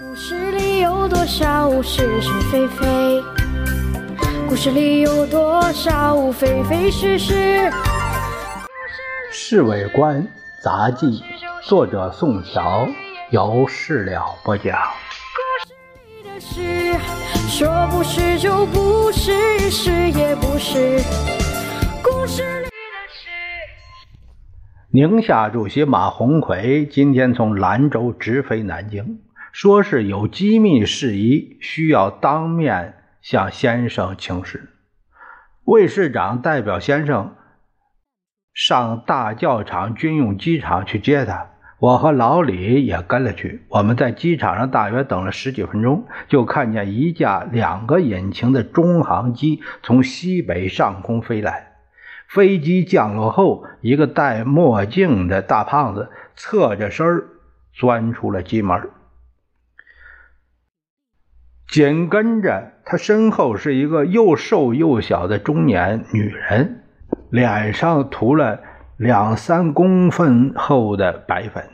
故事里有多少是是非非？故事里有多少非非是是？《侍卫官杂记》，作者宋乔，由事了不讲。里的事，说不是就不是，是也不是。故事里的事。宁夏主席马鸿逵今天从兰州直飞南京，说是有机密事宜需要当面向先生请示。卫士长代表先生上大教场军用机场去接他，我和老李也跟了去。我们在机场上大约等了十几分钟，就看见一架两个引擎的中航机从西北上空飞来。飞机降落后，一个戴墨镜的大胖子侧着身儿钻出了机门，紧跟着他身后是一个又瘦又小的中年女人，脸上涂了两三公分厚的白粉。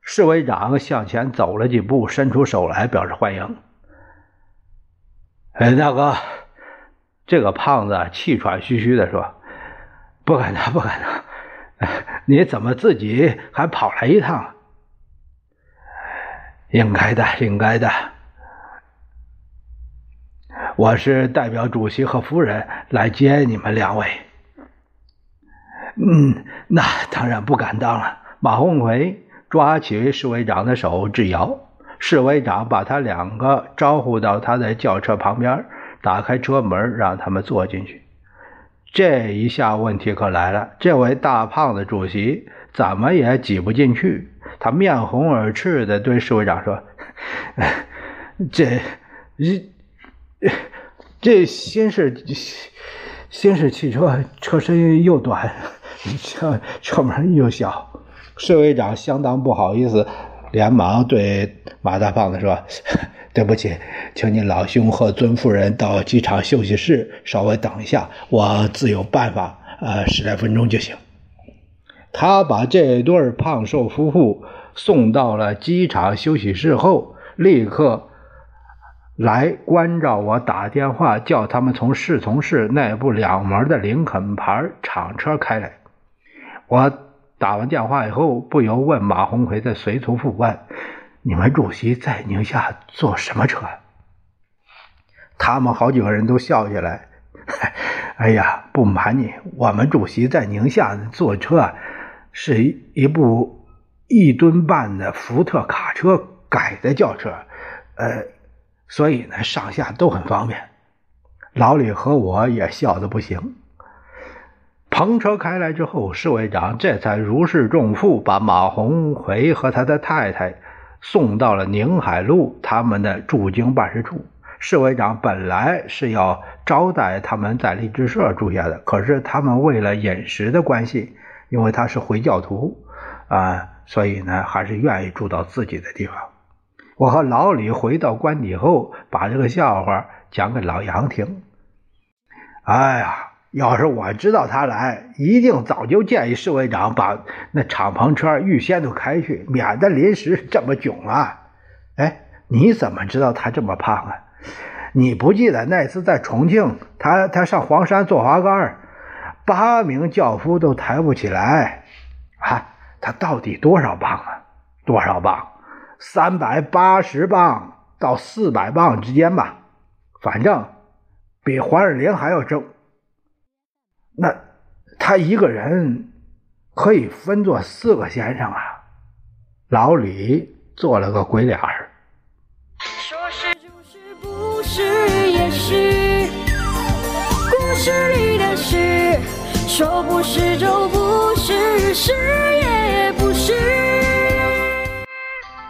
侍卫长向前走了几步，伸出手来表示欢迎。哎，大哥。这个胖子气喘吁吁地说：“不敢当，不敢当，你怎么自己还跑来一趟？应该的，应该的。我是代表主席和夫人来接你们两位。嗯，那当然不敢当了。”马鸿逵抓起侍卫长的手致摇，侍卫长把他两个招呼到他的轿车旁边。打开车门，让他们坐进去。这一下问题可来了，这位大胖子主席怎么也挤不进去。他面红耳赤地对侍卫长说：“这、这、这新式新式汽车车身又短，车车门又小。”侍卫长相当不好意思，连忙对马大胖子说。对不起，请您老兄和尊夫人到机场休息室稍微等一下，我自有办法。呃，十来分钟就行。他把这对胖瘦夫妇送到了机场休息室后，立刻来关照我打电话，叫他们从侍从室内部两门的林肯牌厂车开来。我打完电话以后，不由问马鸿逵的随从副官。你们主席在宁夏坐什么车？他们好几个人都笑起来。哎呀，不瞒你，我们主席在宁夏坐车是一部一吨半的福特卡车改的轿车，呃，所以呢上下都很方便。老李和我也笑得不行。篷车开来之后，侍卫长这才如释重负，把马鸿逵和他的太太。送到了宁海路他们的驻京办事处。侍卫长本来是要招待他们在励志社住下的，可是他们为了饮食的关系，因为他是回教徒啊，所以呢还是愿意住到自己的地方。我和老李回到官邸后，把这个笑话讲给老杨听。哎呀！要是我知道他来，一定早就建议侍卫长把那敞篷车预先都开去，免得临时这么囧啊！哎，你怎么知道他这么胖啊？你不记得那次在重庆，他他上黄山坐滑竿，八名轿夫都抬不起来啊！他到底多少磅啊？多少磅？三百八十磅到四百磅之间吧，反正比黄日玲还要重。那他一个人可以分作四个先生啊！老李做了个鬼脸儿。说是就是，不是也是。故事里的事，说不是就不是，是也是。